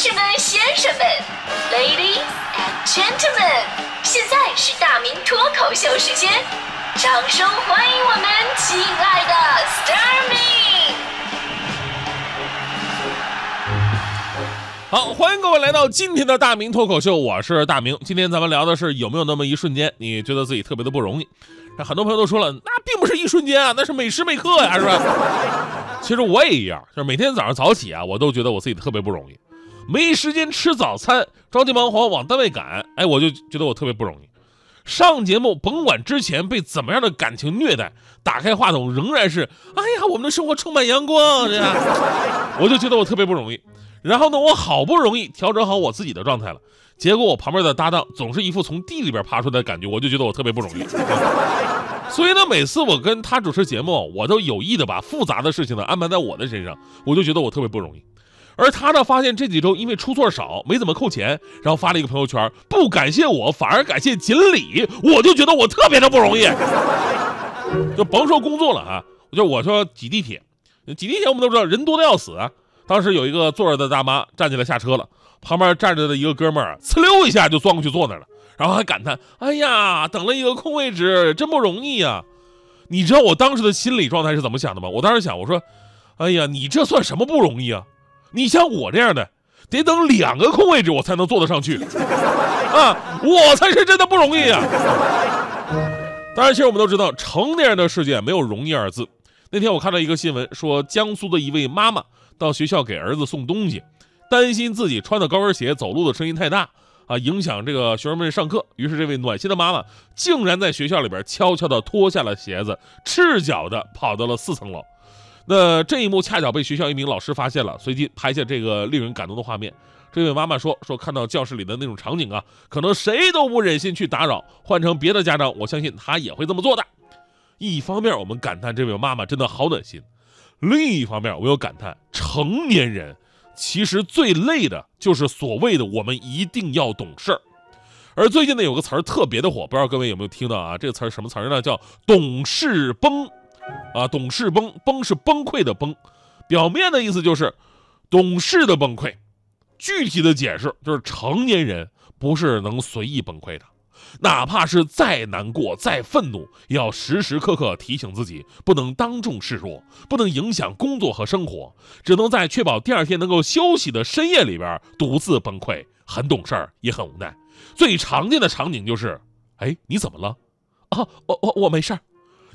士们、先生们，Ladies and Gentlemen，现在是大明脱口秀时间，掌声欢迎我们亲爱的 s t a r m i 好，欢迎各位来到今天的大明脱口秀，我是大明。今天咱们聊的是有没有那么一瞬间，你觉得自己特别的不容易？很多朋友都说了，那并不是一瞬间啊，那是每时每刻呀，是吧？其实我也一样，就是每天早上早起啊，我都觉得我自己特别不容易，没时间吃早餐，着急忙慌往单位赶，哎，我就觉得我特别不容易。上节目甭管之前被怎么样的感情虐待，打开话筒仍然是，哎呀，我们的生活充满阳光，这样，我就觉得我特别不容易。然后呢，我好不容易调整好我自己的状态了，结果我旁边的搭档总是一副从地里边爬出来的感觉，我就觉得我特别不容易。所以呢，每次我跟他主持节目，我都有意的把复杂的事情呢安排在我的身上，我就觉得我特别不容易。而他呢，发现这几周因为出错少，没怎么扣钱，然后发了一个朋友圈，不感谢我，反而感谢锦鲤，我就觉得我特别的不容易。就甭说工作了啊，就我说挤地铁，挤地铁我们都知道人多的要死啊。当时有一个坐着的大妈站起来下车了，旁边站着的一个哥们儿呲溜一下就钻过去坐那了，然后还感叹：“哎呀，等了一个空位置真不容易呀！”你知道我当时的心理状态是怎么想的吗？我当时想，我说：“哎呀，你这算什么不容易啊？你像我这样的，得等两个空位置我才能坐得上去，啊，我才是真的不容易啊！”当然，其实我们都知道，成年人的世界没有容易二字。那天我看到一个新闻，说江苏的一位妈妈。到学校给儿子送东西，担心自己穿的高跟鞋走路的声音太大啊，影响这个学生们上课。于是这位暖心的妈妈竟然在学校里边悄悄地脱下了鞋子，赤脚的跑到了四层楼。那这一幕恰巧被学校一名老师发现了，随即拍下这个令人感动的画面。这位妈妈说：“说看到教室里的那种场景啊，可能谁都不忍心去打扰。换成别的家长，我相信他也会这么做的。”一方面，我们感叹这位妈妈真的好暖心。另一方面，我又感叹，成年人其实最累的就是所谓的我们一定要懂事儿。而最近呢，有个词儿特别的火，不知道各位有没有听到啊？这个词儿什么词儿呢？叫“懂事崩”。啊，懂事崩，崩是崩溃的崩，表面的意思就是懂事的崩溃，具体的解释就是成年人不是能随意崩溃的。哪怕是再难过、再愤怒，也要时时刻刻提醒自己，不能当众示弱，不能影响工作和生活，只能在确保第二天能够休息的深夜里边独自崩溃，很懂事儿，也很无奈。最常见的场景就是：哎，你怎么了？啊，我我我没事儿。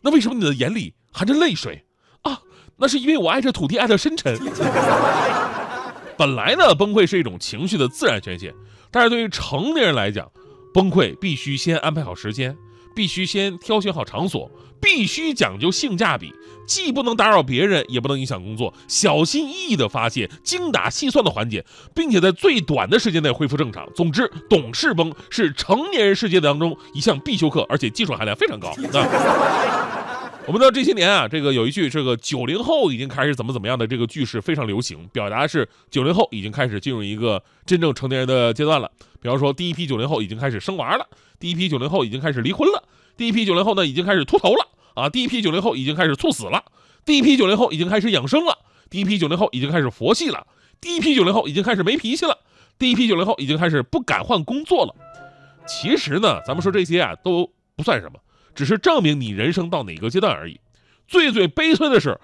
那为什么你的眼里含着泪水？啊，那是因为我爱这土地爱得深沉。本来呢，崩溃是一种情绪的自然宣泄，但是对于成年人来讲，崩溃必须先安排好时间，必须先挑选好场所，必须讲究性价比，既不能打扰别人，也不能影响工作，小心翼翼的发泄，精打细算的缓解，并且在最短的时间内恢复正常。总之，懂事崩是成年人世界当中一项必修课，而且技术含量非常高。啊我们知道这些年啊，这个有一句这个九零后已经开始怎么怎么样的这个句式非常流行，表达是九零后已经开始进入一个真正成年人的阶段了。比方说，第一批九零后已经开始生娃了，第一批九零后已经开始离婚了，第一批九零后呢已经开始秃头了啊，第一批九零后已经开始猝死了，第一批九零后已经开始养生了，第一批九零后已经开始佛系了，第一批九零后已经开始没脾气了，第一批九零后已经开始不敢换工作了。其实呢，咱们说这些啊都不算什么。只是证明你人生到哪个阶段而已。最最悲催的是，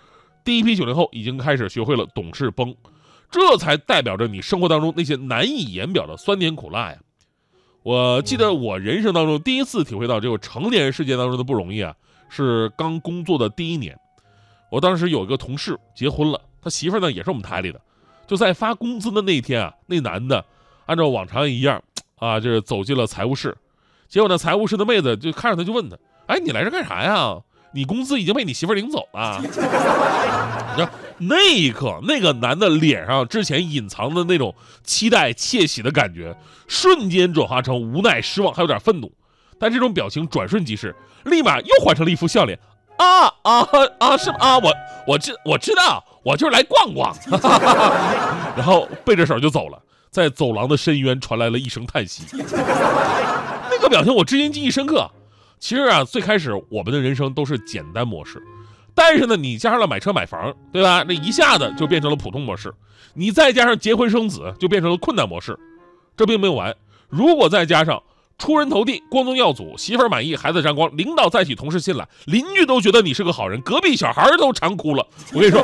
第一批九零后已经开始学会了懂事崩，这才代表着你生活当中那些难以言表的酸甜苦辣呀。我记得我人生当中第一次体会到这个成年人世界当中的不容易啊，是刚工作的第一年。我当时有一个同事结婚了，他媳妇呢也是我们台里的，就在发工资的那天啊，那男的按照往常一样啊，就是走进了财务室，结果呢，财务室的妹子就看着他就问他。哎，你来这干啥呀？你工资已经被你媳妇领走了。你那一刻，那个男的脸上之前隐藏的那种期待、窃喜的感觉，瞬间转化成无奈、失望，还有点愤怒。但这种表情转瞬即逝，立马又换成了一副笑脸。啊啊啊！是啊，我我知我知道，我就是来逛逛。然后背着手就走了，在走廊的深渊传来了一声叹息。那个表情我至今记忆深刻。其实啊，最开始我们的人生都是简单模式，但是呢，你加上了买车买房，对吧？那一下子就变成了普通模式。你再加上结婚生子，就变成了困难模式。这并没有完，如果再加上出人头地、光宗耀祖、媳妇儿满意、孩子沾光、领导再起、同事信赖、邻居都觉得你是个好人、隔壁小孩都馋哭了，我跟你说，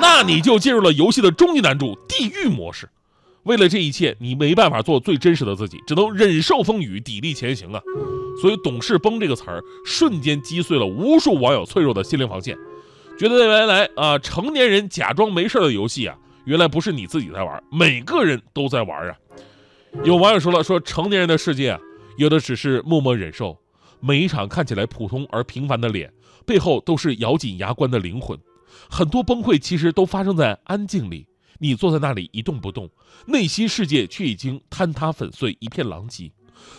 那你就进入了游戏的终极难度——地狱模式。为了这一切，你没办法做最真实的自己，只能忍受风雨，砥砺前行啊！所以“懂事崩”这个词儿，瞬间击碎了无数网友脆弱的心灵防线，觉得原来啊，成年人假装没事的游戏啊，原来不是你自己在玩，每个人都在玩啊！有网友说了，说成年人的世界，有的只是默默忍受，每一场看起来普通而平凡的脸，背后都是咬紧牙关的灵魂，很多崩溃其实都发生在安静里。你坐在那里一动不动，内心世界却已经坍塌粉碎，一片狼藉。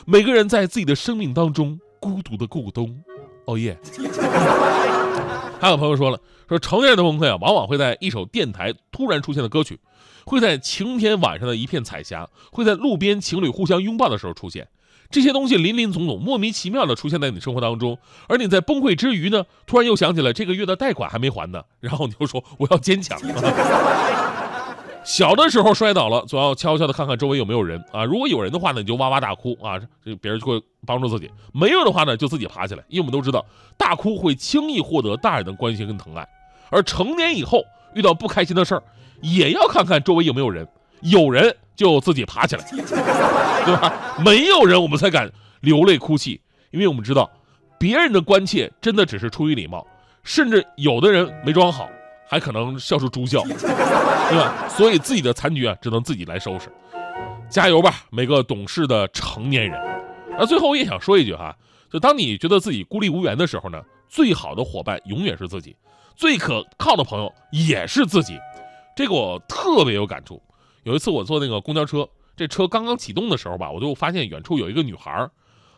每个人在自己的生命当中孤独的过冬。哦耶！还有朋友说了，说成年人的崩溃啊，往往会在一首电台突然出现的歌曲，会在晴天晚上的一片彩霞，会在路边情侣互相拥抱的时候出现。这些东西林林总总，莫名其妙的出现在你的生活当中。而你在崩溃之余呢，突然又想起了这个月的贷款还没还呢，然后你就说我要坚强。小的时候摔倒了，总要悄悄的看看周围有没有人啊。如果有人的话呢，你就哇哇大哭啊，这别人就会帮助自己；没有的话呢，就自己爬起来。因为我们都知道，大哭会轻易获得大人的关心跟疼爱。而成年以后遇到不开心的事儿，也要看看周围有没有人，有人就自己爬起来，对吧？没有人我们才敢流泪哭泣，因为我们知道，别人的关切真的只是出于礼貌，甚至有的人没装好。还可能笑出猪笑，对吧？所以自己的残局啊，只能自己来收拾。加油吧，每个懂事的成年人。那最后我也想说一句哈，就当你觉得自己孤立无援的时候呢，最好的伙伴永远是自己，最可靠的朋友也是自己。这个我特别有感触。有一次我坐那个公交车，这车刚刚启动的时候吧，我就发现远处有一个女孩，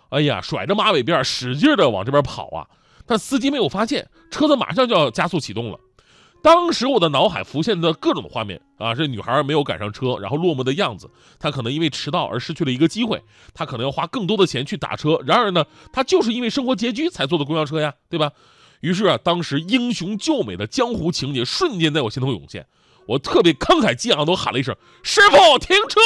哎呀，甩着马尾辫，使劲的往这边跑啊。但司机没有发现，车子马上就要加速启动了。当时我的脑海浮现的各种画面啊，这女孩没有赶上车，然后落寞的样子，她可能因为迟到而失去了一个机会，她可能要花更多的钱去打车。然而呢，她就是因为生活拮据才坐的公交车呀，对吧？于是啊，当时英雄救美的江湖情节瞬间在我心头涌现，我特别慷慨激昂都喊了一声：“师傅，停车！”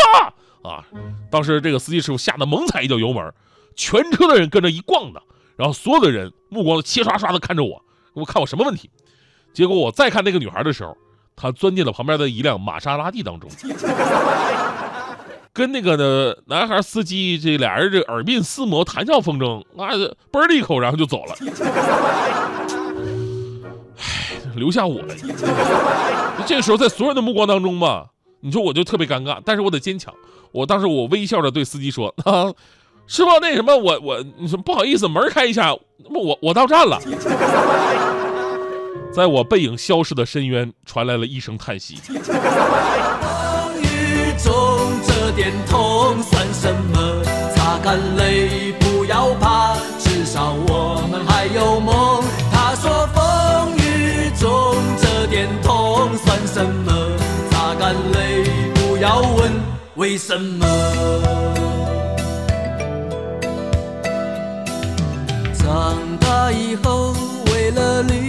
啊，当时这个司机师傅吓得猛踩一脚油门，全车的人跟着一逛的，然后所有的人目光齐刷刷地看着我，我看我什么问题？结果我再看那个女孩的时候，她钻进了旁边的一辆玛莎拉蒂当中，跟那个呢男孩司机这俩人这耳鬓厮磨，谈笑风生，啊，嘣了一口，然后就走了。唉，留下我了。这个时候在所有人的目光当中吧，你说我就特别尴尬，但是我得坚强。我当时我微笑着对司机说：“ 啊，师傅，那什么，我我不好意思，门开一下，我我到站了。”在我背影消失的深渊，传来了一声叹息。风雨中这点痛算什么？擦干泪，不要怕，至少我们还有梦。他说风雨中这点痛算什么？擦干泪，不要问为什么。长大以后。为了理，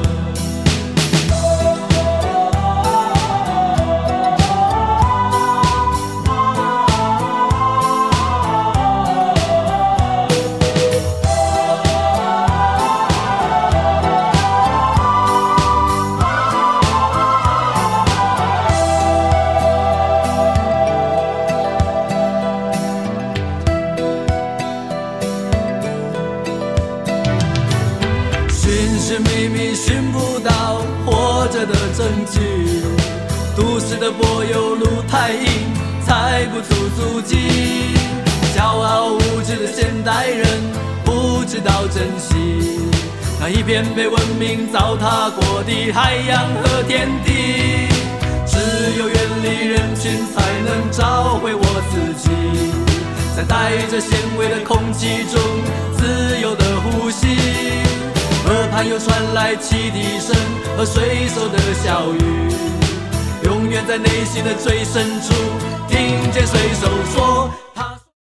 是秘密寻不到活着的证据，都市的柏油路太硬，踩不出足迹，骄傲无知的现代人不知道珍惜。那一片被文明糟蹋过的海洋和天地，只有远离人群才能找回我自己，在带着咸味的空气中自由的呼吸。还有传来汽笛声和水手的笑语，永远在内心的最深处听见水手说。